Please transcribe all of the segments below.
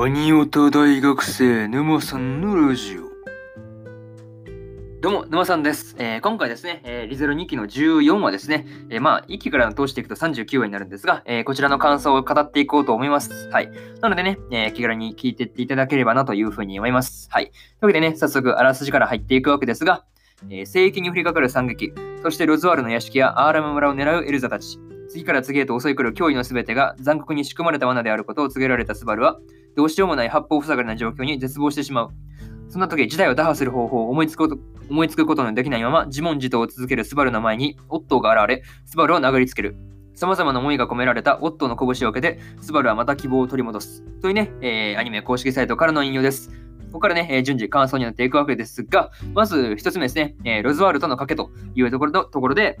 アニオタ大学生沼さんのラジオ。どうも、沼さんです。えー、今回ですね、えー、リゼロ2期の14話ですね、えー、まあ、1期から通していくと39話になるんですが、えこちらの感想を語っていこうと思います。はい。なのでね、え気軽に聞いていっていただければなというふうに思います。はい。というわけでね、早速、あらすじから入っていくわけですが、え聖域に降りかかる惨劇、そしてロズワールの屋敷やアーラム村を狙うエルザたち、次から次へと襲い来る脅威のすべてが残酷に仕組まれた罠であることを告げられたスバルは、どうしようもない八方塞がりな状況に絶望してしまう。そんな時、事態を打破する方法を思いつくこと思いつくことのできないまま、自問自答を続けるスバルの前に、オットーが現れ、スバルを殴りつける。様々な思いが込められたオットーの拳を受けて、スバルはまた希望を取り戻す。というね、えー、アニメ公式サイトからの引用です。ここからね、えー、順次感想になっていくわけですが、まず一つ目ですね、えー、ロズワールとの賭けというところところで、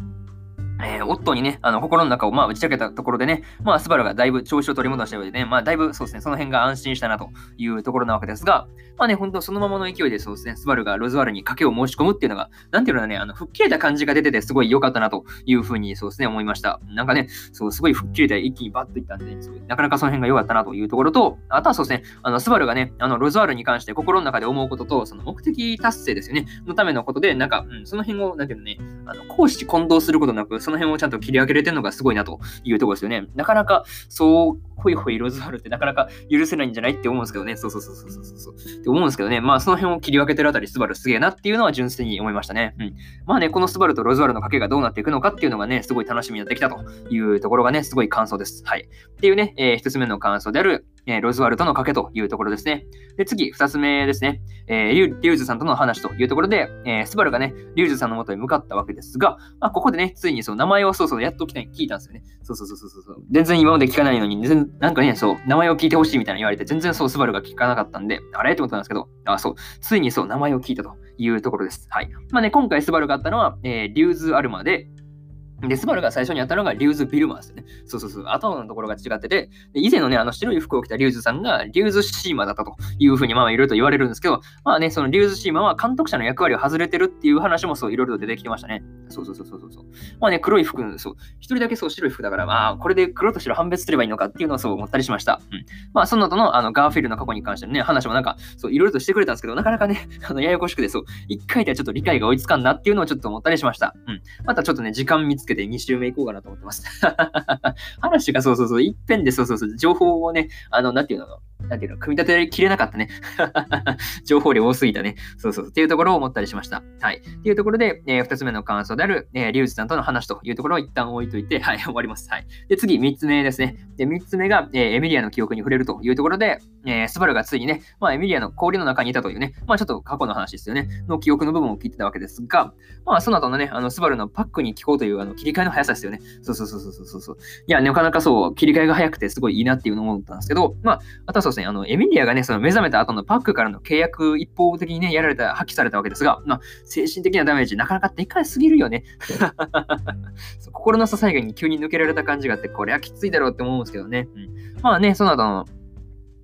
えー、オットーにね、あの心の中をまあ打ち明けたところでね、まあ、スバルがだいぶ調子を取り戻したようでね、まあ、だいぶそうですね、その辺が安心したなというところなわけですが、まあね、本当そのままの勢いでそうですね、スバルがロズワールに賭けを申し込むっていうのが、なんていうのね、あの、吹っ切れた感じが出てて、すごい良かったなというふうにそうですね、思いました。なんかね、そう、すごい吹っ切れて一気にバッといったんで、ね、なかなかその辺が良かったなというところと、あとはそうですね、あの、スバルがね、あの、ロズワールに関して心の中で思うことと、その目的達成ですよね、のためのことで、なんか、うん、その辺を、なんていうのね、あの、公私混同することなく、その辺をちゃんと切り分けれてるのがすごいなというところですよね。なかなか、そう、ほいほいロズワルってなかなか許せないんじゃないって思うんですけどね。そうそうそうそうそうそう。って思うんですけどね。まあ、その辺を切り分けてるあたり、スバルすげえなっていうのは純粋に思いましたね。うん。まあね、このスバルとロズワルの賭けがどうなっていくのかっていうのがね、すごい楽しみになってきたというところがね、すごい感想です。はい。っていうね、えー、一つ目の感想である、えー、ロズワルとの賭けというところですね。で、次、二つ目ですね。えー、リュウズさんとの話というところで、えー、スバルがね、リュウズさんの元に向かったわけですが、まあ、ここでね、ついにその名前をそうそうやっと聞いたんですよね。そうそうそうそうそう。全然今まで聞かないのに、全なんかね、そう、名前を聞いてほしいみたいな言われて、全然そう、スバルが聞かなかったんで、あれ？ってことなんですけど、あ、そう、ついにそう、名前を聞いたというところです。はい。まあね、今回スバルがあったのは、えー、リューズアルマで、で、スバルが最初にやったのがリューズ・ビルマーですね。そうそうそう。頭のところが違ってて、以前のね、あの白い服を着たリューズさんがリューズ・シーマだったというふうにまあいろいろと言われるんですけど、まあね、そのリューズ・シーマは監督者の役割を外れてるっていう話もそういろいろと出てきてましたね。そうそうそうそうそう。まあね、黒い服、そう、一人だけそう白い服だから、まあこれで黒と白判別すればいいのかっていうのはそう思ったりしました。うん。まあその後のあのガーフィールの過去に関してのね、話もなんか、そういろいろとしてくれたんですけど、なかなかね、あのややこしくてそう、一回ではちょっと理解が追いつかんなっていうのをちょっと思ったりしました。うん。またちょっとね、時間見つけて2週目行こうかなと思ってます。話がそうそうそう、いっぺんでそうそうそう、情報をね、あの、なんていうの、なんていうの、組み立てきれなかったね。情報量多すぎたね。そうそう、っていうところを思ったりしました。はい。っていうところで、えー、二つ目の感想である、えー、リュウジさんとの話というところを一旦置いといて、はい、終わります。はい。で、次、三つ目ですね。で、三つ目が、えー、エミリアの記憶に触れるというところで、えー、スバルがついにね、まあ、エミリアの氷の中にいたというね、まあ、ちょっと過去の話ですよね、の記憶の部分を聞いてたわけですが、まあ、その後のね、あの、スバルのパックに聞こうというあの切り替えの速さですよね。そうそうそうそうそうそう。いや、なかなかそう、切り替えが早くてすごいいいなっていうのを思ったんですけど、まあ、あとはそう、あの、エミリアがね、その目覚めた後のパックからの契約一方的にね、やられた、破棄されたわけですが、まあ、精神的なダメージ、なかなかでかいすぎるよね。心の支えがに急に抜けられた感じがあって、これはきついだろうって思うんですけどね。うん、まあね、その後の、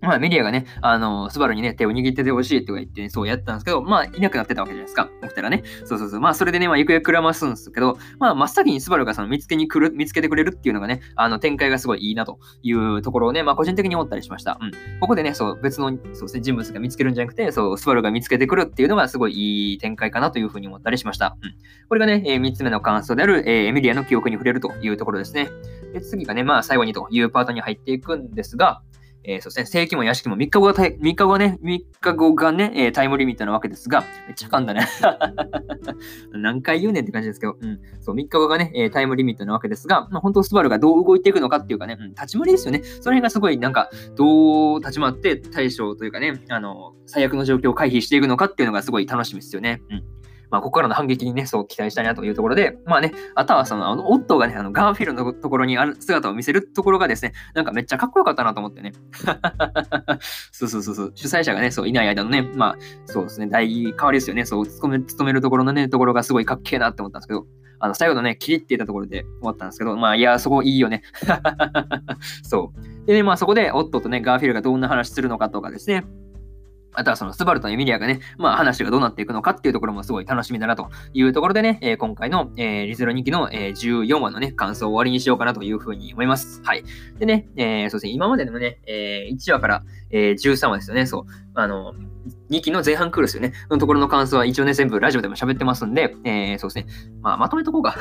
まあ、メディアがね、あの、スバルにね、手を握っててほしいとか言って、ね、そうやったんですけど、まあ、いなくなってたわけじゃないですか。起きたらね。そうそうそう。まあ、それでね、まあ、行方くらますんですけど、まあ、真っ先にスバルがその見つけに来る、見つけてくれるっていうのがね、あの、展開がすごいいいなというところをね、まあ、個人的に思ったりしました。うん。ここでね、そう、別の、そうですね、人物が見つけるんじゃなくて、そう、スバルが見つけてくるっていうのがすごいいい展開かなというふうに思ったりしました。うん。これがね、えー、3つ目の感想である、えー、エミリアの記憶に触れるというところですね。で、次がね、まあ、最後にというパートに入っていくんですが、えー、そして、正規も屋敷も3日後が、3日後ね、3日後がね、えー、タイムリミットなわけですが、めっちゃ噛んだね。何回言うねんって感じですけど、うん。そう、3日後がね、えー、タイムリミットなわけですが、まあ、本当スバルがどう動いていくのかっていうかね、うん、立ち回りですよね。その辺がすごいなんか、どう立ち回って対処というかね、あの、最悪の状況を回避していくのかっていうのがすごい楽しみですよね。うん。まあ、ここからの反撃にね、そう期待したいなというところで、まあね、あとはその、あの、オットがね、あの、ガーフィールのところにある姿を見せるところがですね、なんかめっちゃかっこよかったなと思ってね。そうそうそうそう、主催者がね、そう、いない間のね、まあ、そうですね、大変わりですよね、そう、務め、務めるところのね、ところがすごいかっけえなって思ったんですけど、あの、最後のね、キリって言ったところで終わったんですけど、まあ、いや、そこいいよね。そう。でね、まあ、そこで、オットとね、ガーフィールがどんな話するのかとかですね、あとはそのスバルとエミリアがね、まあ話がどうなっていくのかっていうところもすごい楽しみだなというところでね、えー、今回の、えー、リゼロ2期の、えー、14話のね、感想を終わりにしようかなというふうに思います。はい。でね、えー、そうですね、今までのね、えー、1話から、えー、13話ですよね、そう。あの、2期の前半クールですよね。のところの感想は一応ね、全部ラジオでも喋ってますんで、えー、そうですね。まあ、まとめとこうか。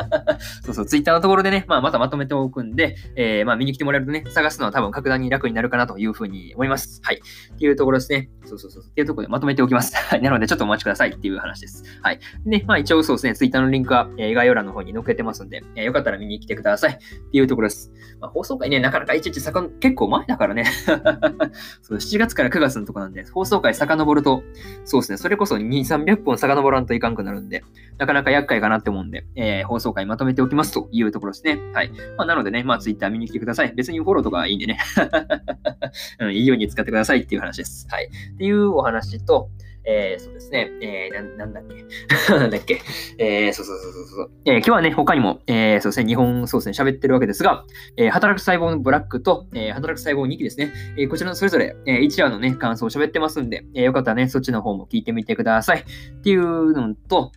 そうそう、ツイッターのところでね、まあ、またまとめておくんで、えー、まあ、見に来てもらえるとね、探すのは多分格段に楽になるかなというふうに思います。はい。っていうところですね。そうそうそう。っていうところでまとめておきます。はい。なので、ちょっとお待ちくださいっていう話です。はい。で、まあ、一応そうですね、ツイッターのリンクは、えー、概要欄の方に載っけてますんで、えー、よかったら見に来てください。っていうところです。まあ、放送回ね、なかなかいちいちさか結構前だからね。そう、7月から9月のとこなんで、放送回遡ると、そうですね、それこそ2、300本遡らんといかんくなるんで、なかなか厄介かなって思うんで、えー、放送回まとめておきますというところですね。はい。まあ、なのでね、まあ、Twitter 見に来てください。別にフォローとかいいんでね。うん、いいように使ってくださいっていう話です。はい。っていうお話と、えー、そうですね。えー、な、なんだっけ？なんだっけ？えー、そうそうそうそうそう。えー、今日はね、他にも、えー、そうですね、日本、そうですね、喋ってるわけですが、えー、働く細胞のブラックと、えー、働く細胞2期ですね。えー、こちらのそれぞれ、えー、1話のね、感想を喋ってますんで、えー、よかったらね、そっちの方も聞いてみてください。っていうのと、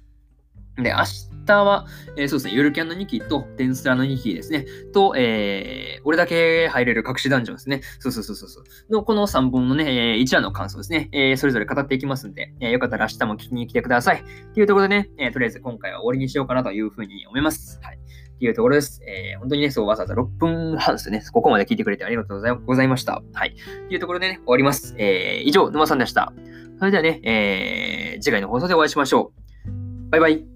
で、明日は、えー、そうですね、ゆるキャンの2期と、デンスラの2期ですね、と、えー、俺だけ入れる隠しダンジョンですね。そうそうそうそうそう。の、この3本のね、えー、1話の感想ですね、えー、それぞれ語っていきますんで、えー、よかったら明日も聞きに来てください。っていうところでね、えー、とりあえず今回は終わりにしようかなというふうに思います。はい。っていうところです。えー、本当にね、そう、わざわざ6分半ですね。ここまで聞いてくれてありがとうございました。はい。っていうところでね、終わります。えー、以上、沼さんでした。それではね、えー、次回の放送でお会いしましょう。バイバイ。